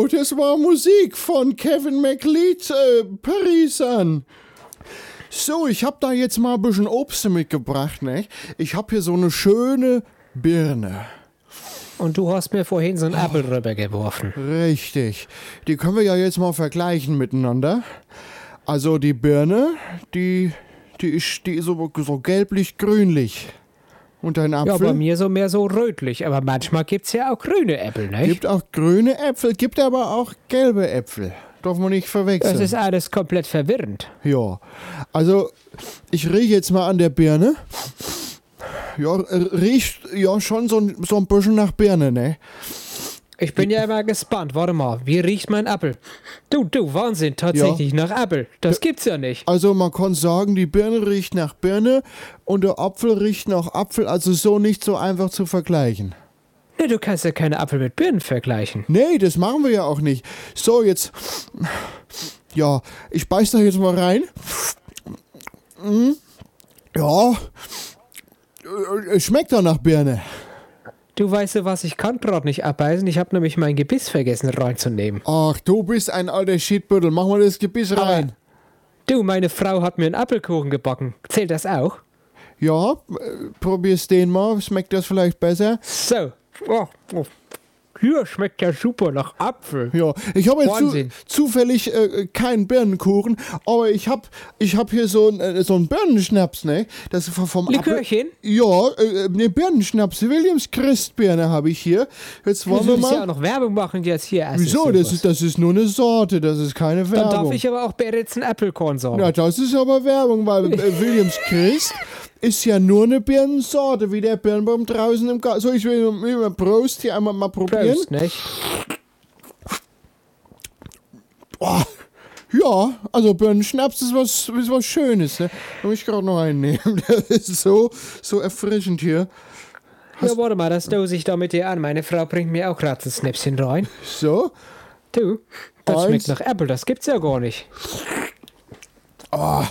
S1: Jo, das war Musik von Kevin McLeod, äh, Parisern. So, ich hab da jetzt mal ein bisschen Obst mitgebracht, ne? Ich hab hier so eine schöne Birne.
S2: Und du hast mir vorhin so einen Apfel rübergeworfen.
S1: Richtig. Die können wir ja jetzt mal vergleichen miteinander. Also die Birne, die, die ist, die ist so, so gelblich-grünlich. Und dein
S2: Ja,
S1: Apfel?
S2: bei mir so mehr so rötlich, aber manchmal gibt's ja auch grüne Äpfel, ne?
S1: Gibt auch grüne Äpfel, gibt aber auch gelbe Äpfel. Darf man nicht verwechseln.
S2: Das ist alles komplett verwirrend.
S1: Ja, also ich rieche jetzt mal an der Birne. Ja, riecht ja schon so, ein- so ein bisschen nach Birne, ne?
S2: Ich bin ja immer gespannt. Warte mal, wie riecht mein Apfel? Du, du, Wahnsinn, tatsächlich nach Apfel. Das gibt's ja nicht.
S1: Also man kann sagen, die Birne riecht nach Birne und der Apfel riecht nach Apfel, also so nicht so einfach zu vergleichen.
S2: Ne, du kannst ja keine Apfel mit Birnen vergleichen.
S1: Nee, das machen wir ja auch nicht. So, jetzt. Ja, ich beiß da jetzt mal rein. Mm, Ja. Es schmeckt doch nach Birne.
S2: Du weißt ja was, ich kann gerade nicht abbeißen. Ich habe nämlich mein Gebiss vergessen reinzunehmen.
S1: Ach, du bist ein alter Shitbüttel. Mach mal das Gebiss rein.
S2: Du, meine Frau hat mir einen Apfelkuchen gebacken. Zählt das auch?
S1: Ja, äh, probier's den mal. Schmeckt das vielleicht besser?
S2: So. Oh, oh. Hier schmeckt ja super nach Apfel.
S1: Ja, ich habe jetzt zu, zufällig äh, keinen Birnenkuchen, aber ich habe ich hab hier so, äh, so einen Birnenschnaps, ne? Das vom Apfel-
S2: Likörchen?
S1: Ja, äh, ne Birnenschnaps. Williams Christbirne habe ich hier. Jetzt
S2: Du
S1: wollen wir
S2: willst ja auch
S1: mal.
S2: noch Werbung machen jetzt hier.
S1: Wieso? Das ist, das ist nur eine Sorte, das ist keine
S2: Dann
S1: Werbung.
S2: darf ich aber auch Beritzen Apfelkorn sagen.
S1: ja, das ist aber Werbung, weil äh, Williams Christ ist ja nur eine Birnensorte, wie der Birnbaum draußen im Garten. So, ich will, will mal Prost hier einmal mal probieren.
S2: Prost, nicht?
S1: Ja, also Birnenschnaps ist was, ist was Schönes. Ne? Da muss ich gerade noch einen nehmen. Der ist so, so erfrischend hier.
S2: Ja, warte mal, das dose ich da mit dir an. Meine Frau bringt mir auch gerade das Snäpschen rein.
S1: So?
S2: Du, das
S1: Eins.
S2: schmeckt nach Apple, das gibt's ja gar nicht.
S1: Oh.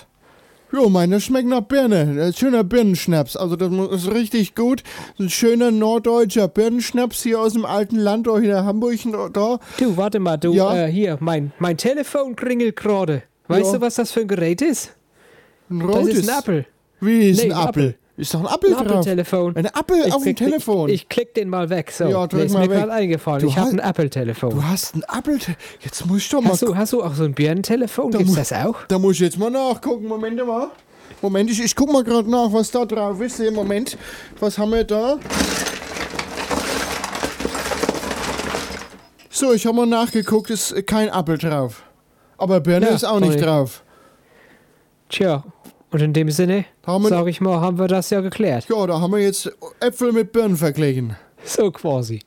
S1: Jo, meine schmeckt nach Birne. Das ist schöner Birnenschnaps. Also das ist richtig gut. Ein schöner norddeutscher Birnenschnaps hier aus dem alten Land, da hier in Hamburg. Da.
S2: Du, warte mal, du,
S1: Ja?
S2: äh, hier, mein, mein Telefon klingelt gerade. Weißt
S1: Ja.
S2: du, was das für ein Gerät ist?
S1: Ein
S2: Das
S1: rotes.
S2: ist ein Apple.
S1: Wie ist
S2: Nee,
S1: ein
S2: ein
S1: Apfel? Ist doch ein Apfel
S2: Ein
S1: drauf.
S2: Apple-Telefon.
S1: Ein Apfel
S2: Ich
S1: auf dem Telefon.
S2: Ich, ich klick den mal weg, so.
S1: Ja,
S2: Der ist
S1: mal
S2: mir gerade eingefallen.
S1: Du
S2: ich habe
S1: hast-
S2: ein Apple-Telefon.
S1: Du hast ein Apfel. Jetzt muss ich doch mal
S2: Hast du, hast du auch so ein Birnentelefon? Gibt's
S1: mu-
S2: das auch?
S1: Da muss ich jetzt mal nachgucken. Moment mal. Moment, ich, ich guck mal gerade nach, was da drauf ist. Moment. Was haben wir da? So, ich habe mal nachgeguckt, ist kein Apfel drauf. Aber Birne
S2: Ja,
S1: ist auch nicht drauf.
S2: Tja, und in dem Sinne,
S1: Haben wir-
S2: sag ich mal, haben wir das ja geklärt.
S1: Ja, da haben wir jetzt Äpfel mit Birnen verglichen.
S2: So quasi.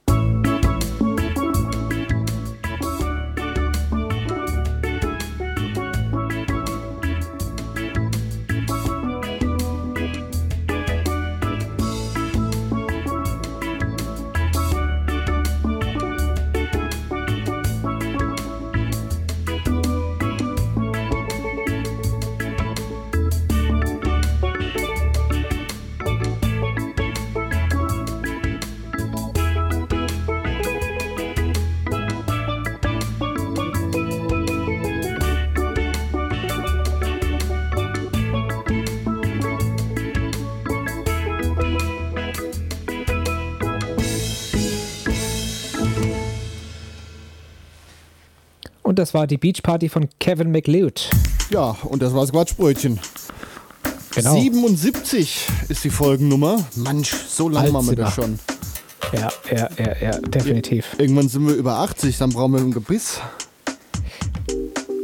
S2: Und das war die Beachparty von Kevin McLeod.
S1: Ja, und das war's Quatschbrötchen.
S2: Genau.
S1: 77 ist die Folgennummer. Manch, so lange machen wir das schon.
S2: Ja, ja, ja, ja, definitiv.
S1: Irgendwann sind wir über 80, dann brauchen wir ein Gebiss.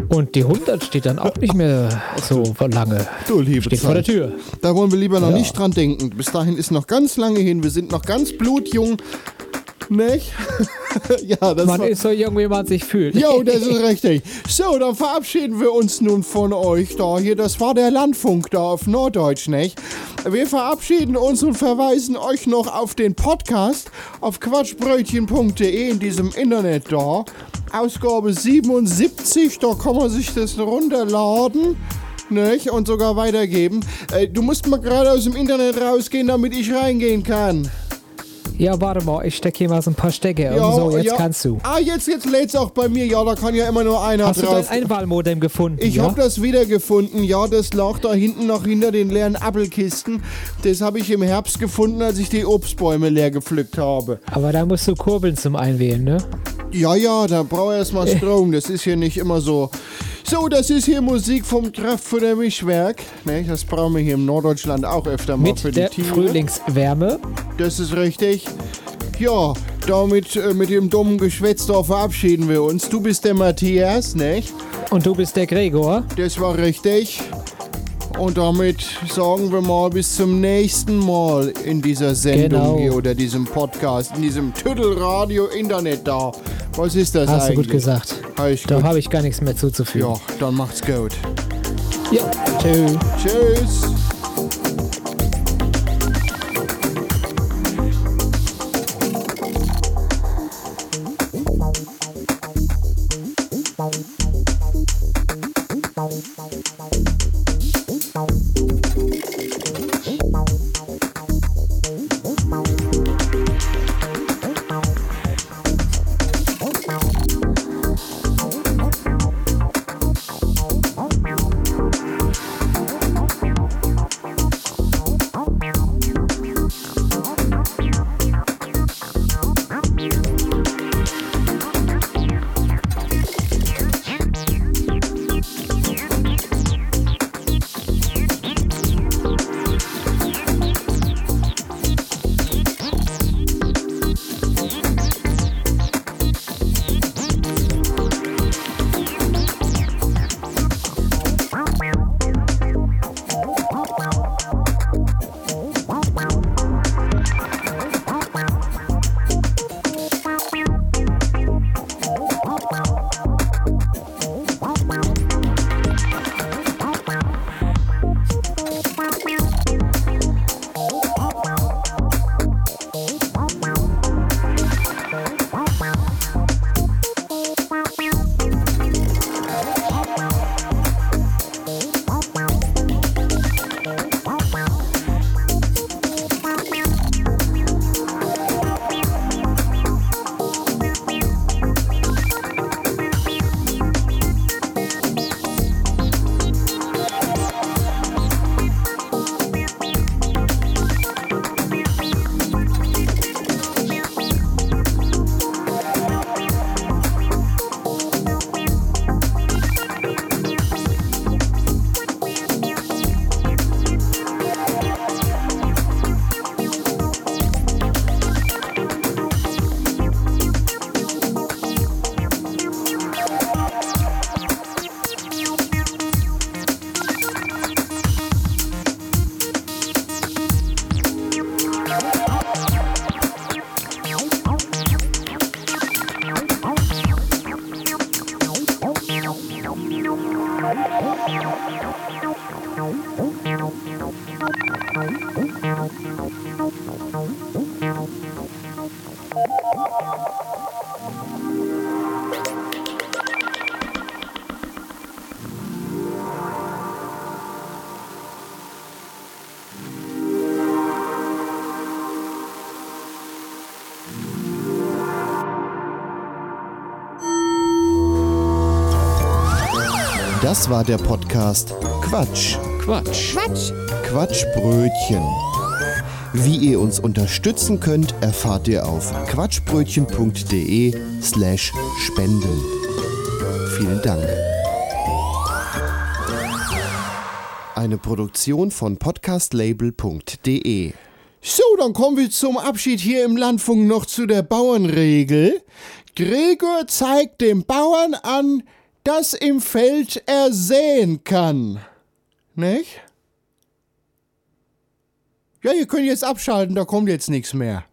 S2: Und die 100 steht dann auch nicht mehr so lange.
S1: Du liebe
S2: Steht vor der
S1: Zeit.
S2: Tür.
S1: Da wollen wir lieber noch
S2: Ja.
S1: nicht dran denken. Bis dahin ist noch ganz lange hin. Wir sind noch ganz blutjung. Nicht? ja, das
S2: Man
S1: war,
S2: ist so jung, wie man sich fühlt.
S1: Jo, das ist richtig. So, dann verabschieden wir uns nun von euch da. Hier, das war der Landfunk da auf Norddeutsch, nicht? Wir verabschieden uns und verweisen euch noch auf den Podcast auf quatschbrötchen.de in diesem Internet da. Ausgabe 77, da kann man sich das runterladen. Nicht? Und sogar weitergeben. Äh, du musst mal gerade aus dem Internet rausgehen, damit ich reingehen kann.
S2: Ja, warte mal, ich stecke hier mal so ein paar Stecker um. So, jetzt
S1: ja.
S2: kannst du.
S1: Ah, jetzt, jetzt lädt's auch bei mir. Ja, da kann ja immer nur einer
S2: Hast du
S1: drauf.
S2: dein Einwahlmodem gefunden?
S1: Ich
S2: ja?
S1: hab das wiedergefunden. Ja, das lag da hinten noch hinter den leeren Apfelkisten. Das habe ich im Herbst gefunden, als ich die Obstbäume leer gepflückt habe.
S2: Aber da musst du kurbeln zum Einwählen, ne?
S1: Ja, ja, da brauche ich erstmal Strom. Das ist hier nicht immer so. So, das ist hier Musik vom Treff für der Mischwerk. Ne, das brauchen wir hier im Norddeutschland auch öfter mal für
S2: Mit
S1: die
S2: der
S1: Tiere.
S2: Frühlingswärme.
S1: Das ist richtig. Ja, damit äh, mit dem dummen Geschwätz da verabschieden wir uns. Du bist der Matthias, nicht?
S2: Und du bist der Gregor.
S1: Das war richtig. Und damit sagen wir mal bis zum nächsten Mal in dieser Sendung
S2: Genau.
S1: hier oder diesem Podcast, in diesem Tüttelradio Internet da. Was ist das
S2: Hast du
S1: eigentlich?
S2: gut gesagt.
S1: Hab ich
S2: Da habe ich gar nichts mehr zuzufügen.
S1: Ja, dann macht's gut.
S2: Ja. Tschüss.
S1: Tschüss. Das war der Podcast Quatsch.
S10: Quatsch.
S11: Quatsch.
S1: Quatschbrötchen. Wie ihr uns unterstützen könnt, erfahrt ihr auf quatschbrötchen.de slash spenden. Vielen Dank. Eine Produktion von podcastlabel.de. So, dann kommen wir zum Abschied hier im Landfunk noch zu der Bauernregel. Gregor zeigt dem Bauern an, dass im Feld er säen kann. Nicht? Ja, ihr könnt jetzt abschalten, da kommt jetzt nichts mehr.